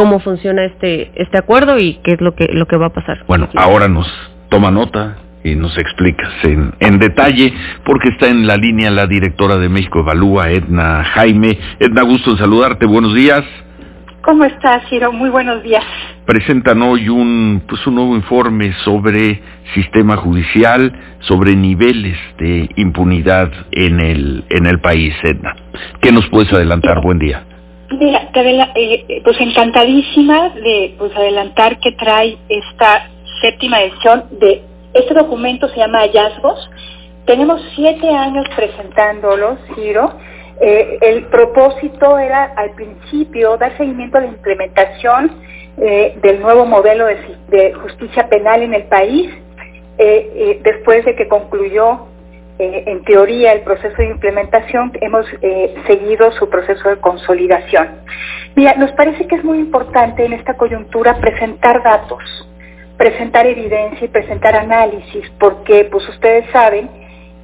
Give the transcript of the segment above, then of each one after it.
cómo funciona este este acuerdo y qué es lo que lo que va a pasar. Bueno, ahora nos toma nota y nos explicas en, en detalle, porque está en la línea la directora de México Evalúa, Edna Jaime. Edna, gusto en saludarte, buenos días. ¿Cómo estás, Ciro? Muy buenos días. Presentan hoy un, pues un nuevo informe sobre sistema judicial, sobre niveles de impunidad en el, en el país, Edna. ¿Qué nos puedes adelantar? Buen día. Mira, eh, pues encantadísima de pues adelantar que trae esta séptima edición de este documento se llama Hallazgos. Tenemos siete años presentándolo, Ciro. Eh, el propósito era al principio dar seguimiento a la implementación eh, del nuevo modelo de, justicia penal en el país, después de que concluyó en teoría el proceso de implementación, hemos seguido su proceso de consolidación. Mira, nos parece que es muy importante en esta coyuntura presentar datos presentar evidencia y presentar análisis, porque pues ustedes saben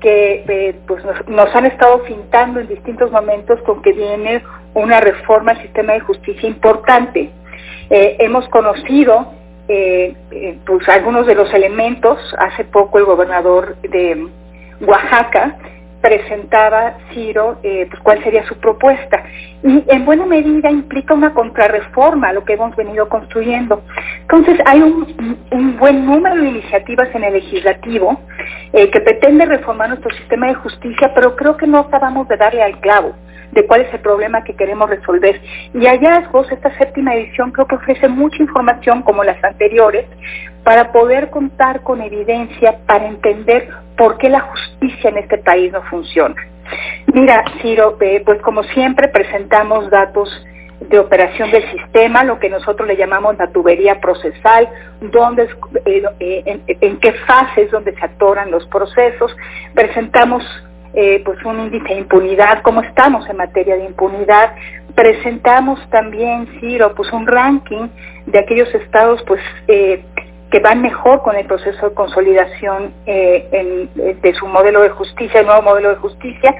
que eh, pues nos, han estado pintando en distintos momentos con que viene una reforma al sistema de justicia importante. Eh, hemos conocido eh, pues algunos de los elementos, hace poco el gobernador de Oaxaca presentaba Ciro eh, pues cuál sería su propuesta y en buena medida implica una contrarreforma a lo que hemos venido construyendo. Entonces hay un, buen número de iniciativas en el legislativo eh, que pretende reformar nuestro sistema de justicia, pero creo que no acabamos de darle al clavo de cuál es el problema que queremos resolver. Y hallazgos, esta séptima edición creo que ofrece mucha información como las anteriores para poder contar con evidencia para entender por qué la justicia en este país no funciona. Mira, Ciro, eh, pues como siempre presentamos datos de operación del sistema, lo que nosotros le llamamos la tubería procesal, eh, eh, en, qué fases donde se atoran los procesos. Presentamos pues un índice de impunidad, cómo estamos en materia de impunidad. Presentamos también, Ciro, pues un ranking de aquellos estados pues que van mejor con el proceso de consolidación eh, de su modelo de justicia, el nuevo modelo de justicia.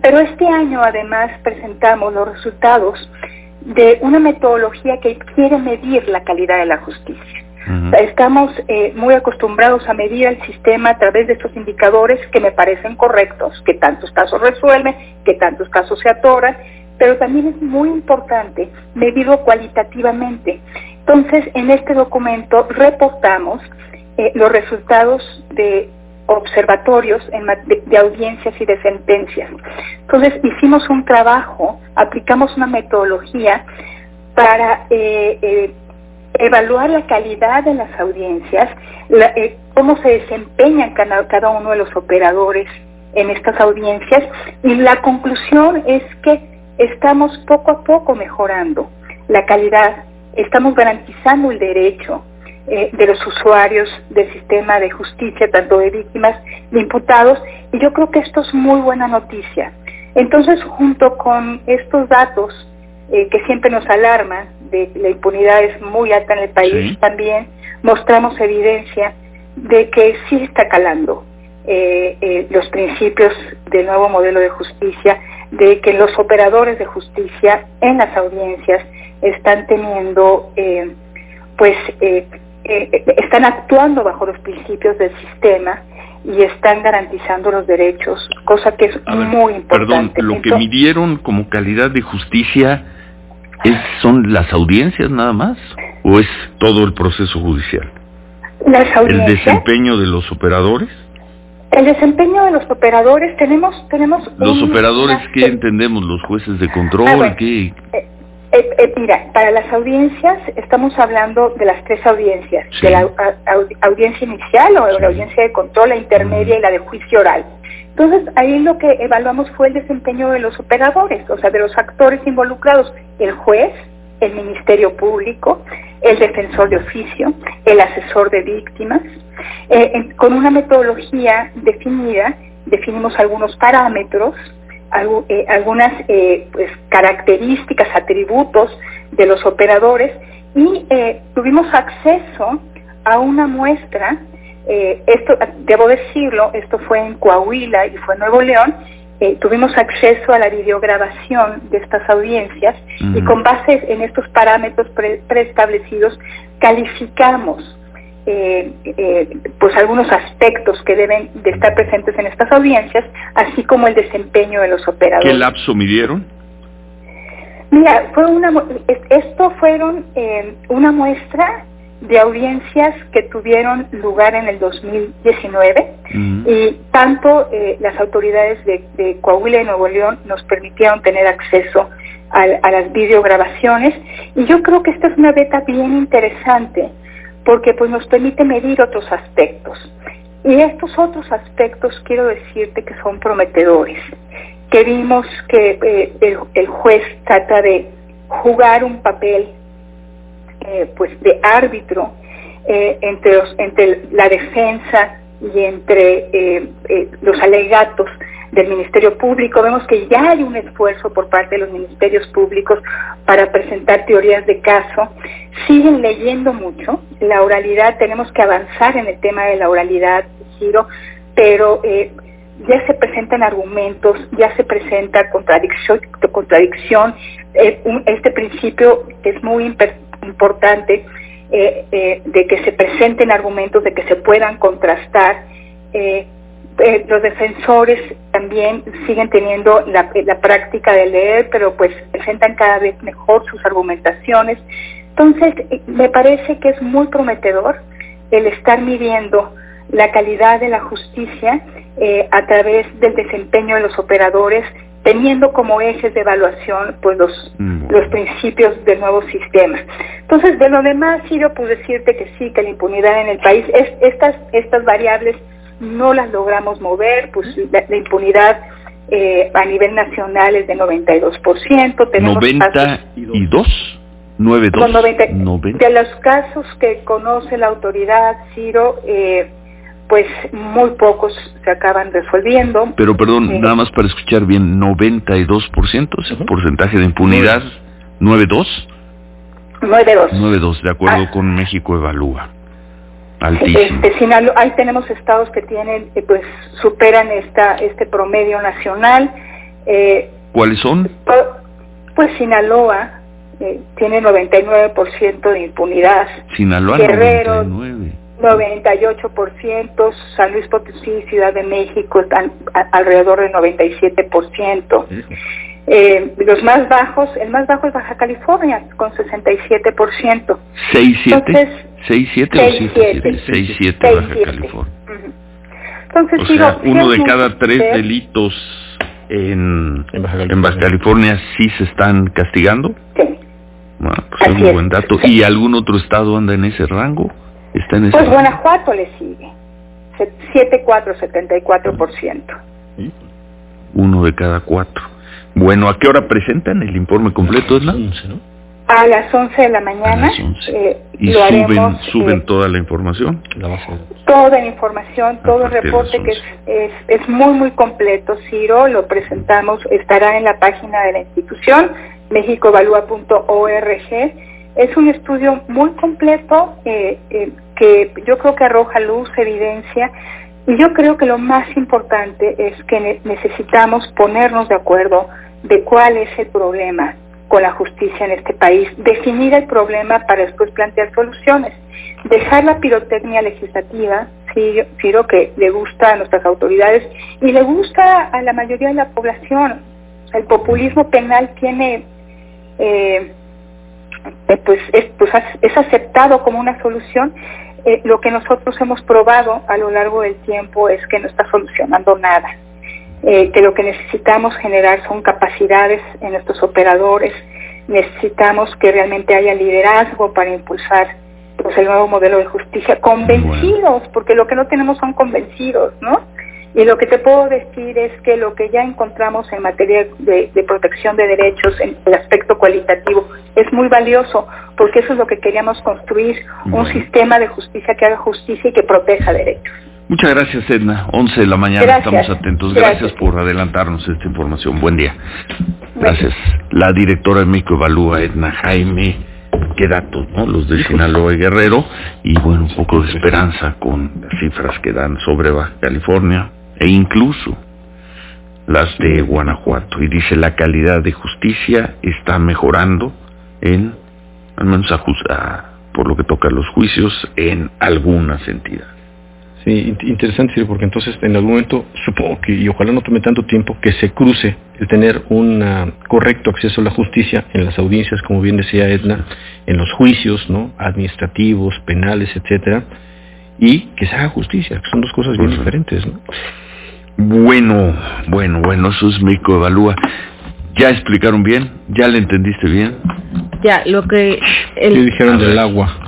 Pero este año además presentamos los resultados de una metodología que quiere medir la calidad de la justicia. Estamos eh, muy acostumbrados a medir el sistema a través de estos indicadores que me parecen correctos, que tantos casos resuelven, que tantos casos se atoran, pero también es muy importante medirlo cualitativamente. Entonces, en este documento reportamos eh, los resultados de observatorios de, audiencias y de sentencias. Entonces, hicimos un trabajo, aplicamos una metodología para eh, evaluar la calidad de las audiencias, eh, cómo se desempeñan cada uno de los operadores en estas audiencias y la conclusión es que estamos poco a poco mejorando la calidad, estamos garantizando el derecho eh, de los usuarios del sistema de justicia, tanto de víctimas, de imputados, y yo creo que esto es muy buena noticia. Entonces, junto con estos datos eh, que siempre nos alarman, de la impunidad es muy alta en el país, también mostramos evidencia de que sí está calando eh, eh, los principios del nuevo modelo de justicia, de que los operadores de justicia en las audiencias están teniendo, pues, están actuando bajo los principios del sistema y están garantizando los derechos, cosa que es muy importante. Perdón, lo que midieron como calidad de justicia ¿Es, ¿Son las audiencias nada más o es todo el proceso judicial? Las audiencias. ¿El desempeño de los operadores? El desempeño de los operadores tenemos tenemos los operadores qué entendemos los jueces de control ah, qué eh, eh, eh, mira para las audiencias estamos hablando de las tres audiencias de la audiencia inicial o la audiencia de control la intermedia y la de juicio oral. Entonces, ahí lo que evaluamos fue el desempeño de los operadores, o sea, de los actores involucrados, el juez, el Ministerio Público, el defensor de oficio, el asesor de víctimas. Eh, con una metodología definida, definimos algunos parámetros, eh, algunas eh, pues, características, atributos de los operadores y tuvimos acceso a una muestra eh, esto, debo decirlo, esto fue en Coahuila y fue en Nuevo León, eh, tuvimos acceso a la videograbación de estas audiencias y con base en estos parámetros preestablecidos calificamos eh, eh, pues algunos aspectos que deben de estar presentes en estas audiencias, así como el desempeño de los operadores. ¿Qué lapso midieron? Mira, fue una, esto fueron eh, una muestra de audiencias que tuvieron lugar en el 2019 y tanto eh, las autoridades de, Coahuila y Nuevo León nos permitieron tener acceso a, a, las videograbaciones y yo creo que esta es una beta bien interesante porque pues nos permite medir otros aspectos. Y estos otros aspectos quiero decirte que son prometedores. Que vimos que eh, el, juez trata de jugar un papel eh, pues de árbitro eh, entre, entre la defensa y entre los alegatos del Ministerio Público. Vemos que ya hay un esfuerzo por parte de los ministerios públicos para presentar teorías de caso. Siguen leyendo mucho. La oralidad, tenemos que avanzar en el tema de la oralidad, Giro, pero ya se presentan argumentos, ya se presenta contradicción, contradicción este principio es muy importante eh, eh, de que se presenten argumentos, de que se puedan contrastar. Eh, los defensores también siguen teniendo la, práctica de leer, pero pues presentan cada vez mejor sus argumentaciones. Entonces, me parece que es muy prometedor el estar midiendo la calidad de la justicia a través del desempeño de los operadores teniendo como ejes de evaluación pues los, mm. los principios del nuevo sistema. Entonces, de lo demás, quiero pues decirte que sí, que la impunidad en el país, es, estas, estas variables no las logramos mover, pues la, impunidad eh, a nivel nacional es de 92%. Tenemos 92? 92. 90, De los casos que conoce la autoridad, Ciro, eh, pues muy pocos se acaban resolviendo. Pero perdón, nada más para escuchar bien, 92%, ese porcentaje de impunidad, 9.2. 9.2. 9.2, de acuerdo ah. con México Evalúa. Altísimo. Este, ahí tenemos estados que tienen, eh, pues superan esta este promedio nacional. Eh, ¿Cuáles son? Pues Sinaloa eh, tiene 99% de impunidad. Sinaloa Guerrero, 99 98%, San Luis Potosí, Ciudad de México están alrededor del 97%. Eh, los más bajos, el más bajo es Baja California, con 67%. 6-7? 6-7 6-7 Baja California. Entonces, o sea, uno de cada tres delitos en, en, Baja California. sí se están castigando. Sí. Bueno, pues es un buen dato. ¿Y algún otro estado anda en ese rango? pues Guanajuato le sigue, 7,4, 74%. Uno de cada cuatro. Bueno, ¿a qué hora presentan el informe completo, Esla? A las 11 de la mañana. Eh, ¿Y suben, suben eh, toda la información? Toda la información, todo el reporte que es, es, muy, muy completo, Ciro, lo presentamos, estará en la página de la institución, mexicoevalúa.org. Es un estudio muy completo eh, eh que yo creo que arroja luz, evidencia, y yo creo que lo más importante es que necesitamos ponernos de acuerdo de cuál es el problema con la justicia en este país, definir el problema para después plantear soluciones, dejar la pirotecnia legislativa, lo que le gusta a nuestras autoridades y le gusta a la mayoría de la población. El populismo penal tiene, eh, pues, es, pues es aceptado como una solución. Eh, lo que nosotros hemos probado a lo largo del tiempo es que no está solucionando nada, eh, que lo que necesitamos generar son capacidades en nuestros operadores, necesitamos que realmente haya liderazgo para impulsar pues, el nuevo modelo de justicia, convencidos, porque lo que no tenemos son convencidos, ¿no? Y lo que te puedo decir es que lo que ya encontramos en materia de, protección de derechos, en el aspecto cualitativo, es muy valioso, porque eso es lo que queríamos construir, un sistema de justicia que haga justicia y que proteja derechos. Muchas gracias, Edna. 11 de la mañana estamos atentos. Gracias, por adelantarnos esta información. Buen día. Gracias. La directora de México Evalúa, Edna Jaime. Qué datos, ¿no? Los de Sinaloa y Guerrero. Y bueno, un poco de esperanza con las cifras que dan sobre Baja California, e incluso las de Guanajuato. Y dice la calidad de justicia está mejorando en, al menos a, por lo que toca a los juicios, en algunas entidades. Sí, interesante, porque entonces en algún momento, supongo que, y ojalá no tome tanto tiempo, que se cruce el tener un ah, correcto acceso a la justicia en las audiencias, como bien decía Edna, en los juicios, ¿no? Administrativos, penales, etcétera, y que se haga justicia, que son dos cosas bien diferentes, ¿no? Bueno, bueno, bueno, eso es México Evalúa. ¿Ya explicaron bien? ¿Ya le entendiste bien? Ya, lo que... ¿Qué dijeron del agua?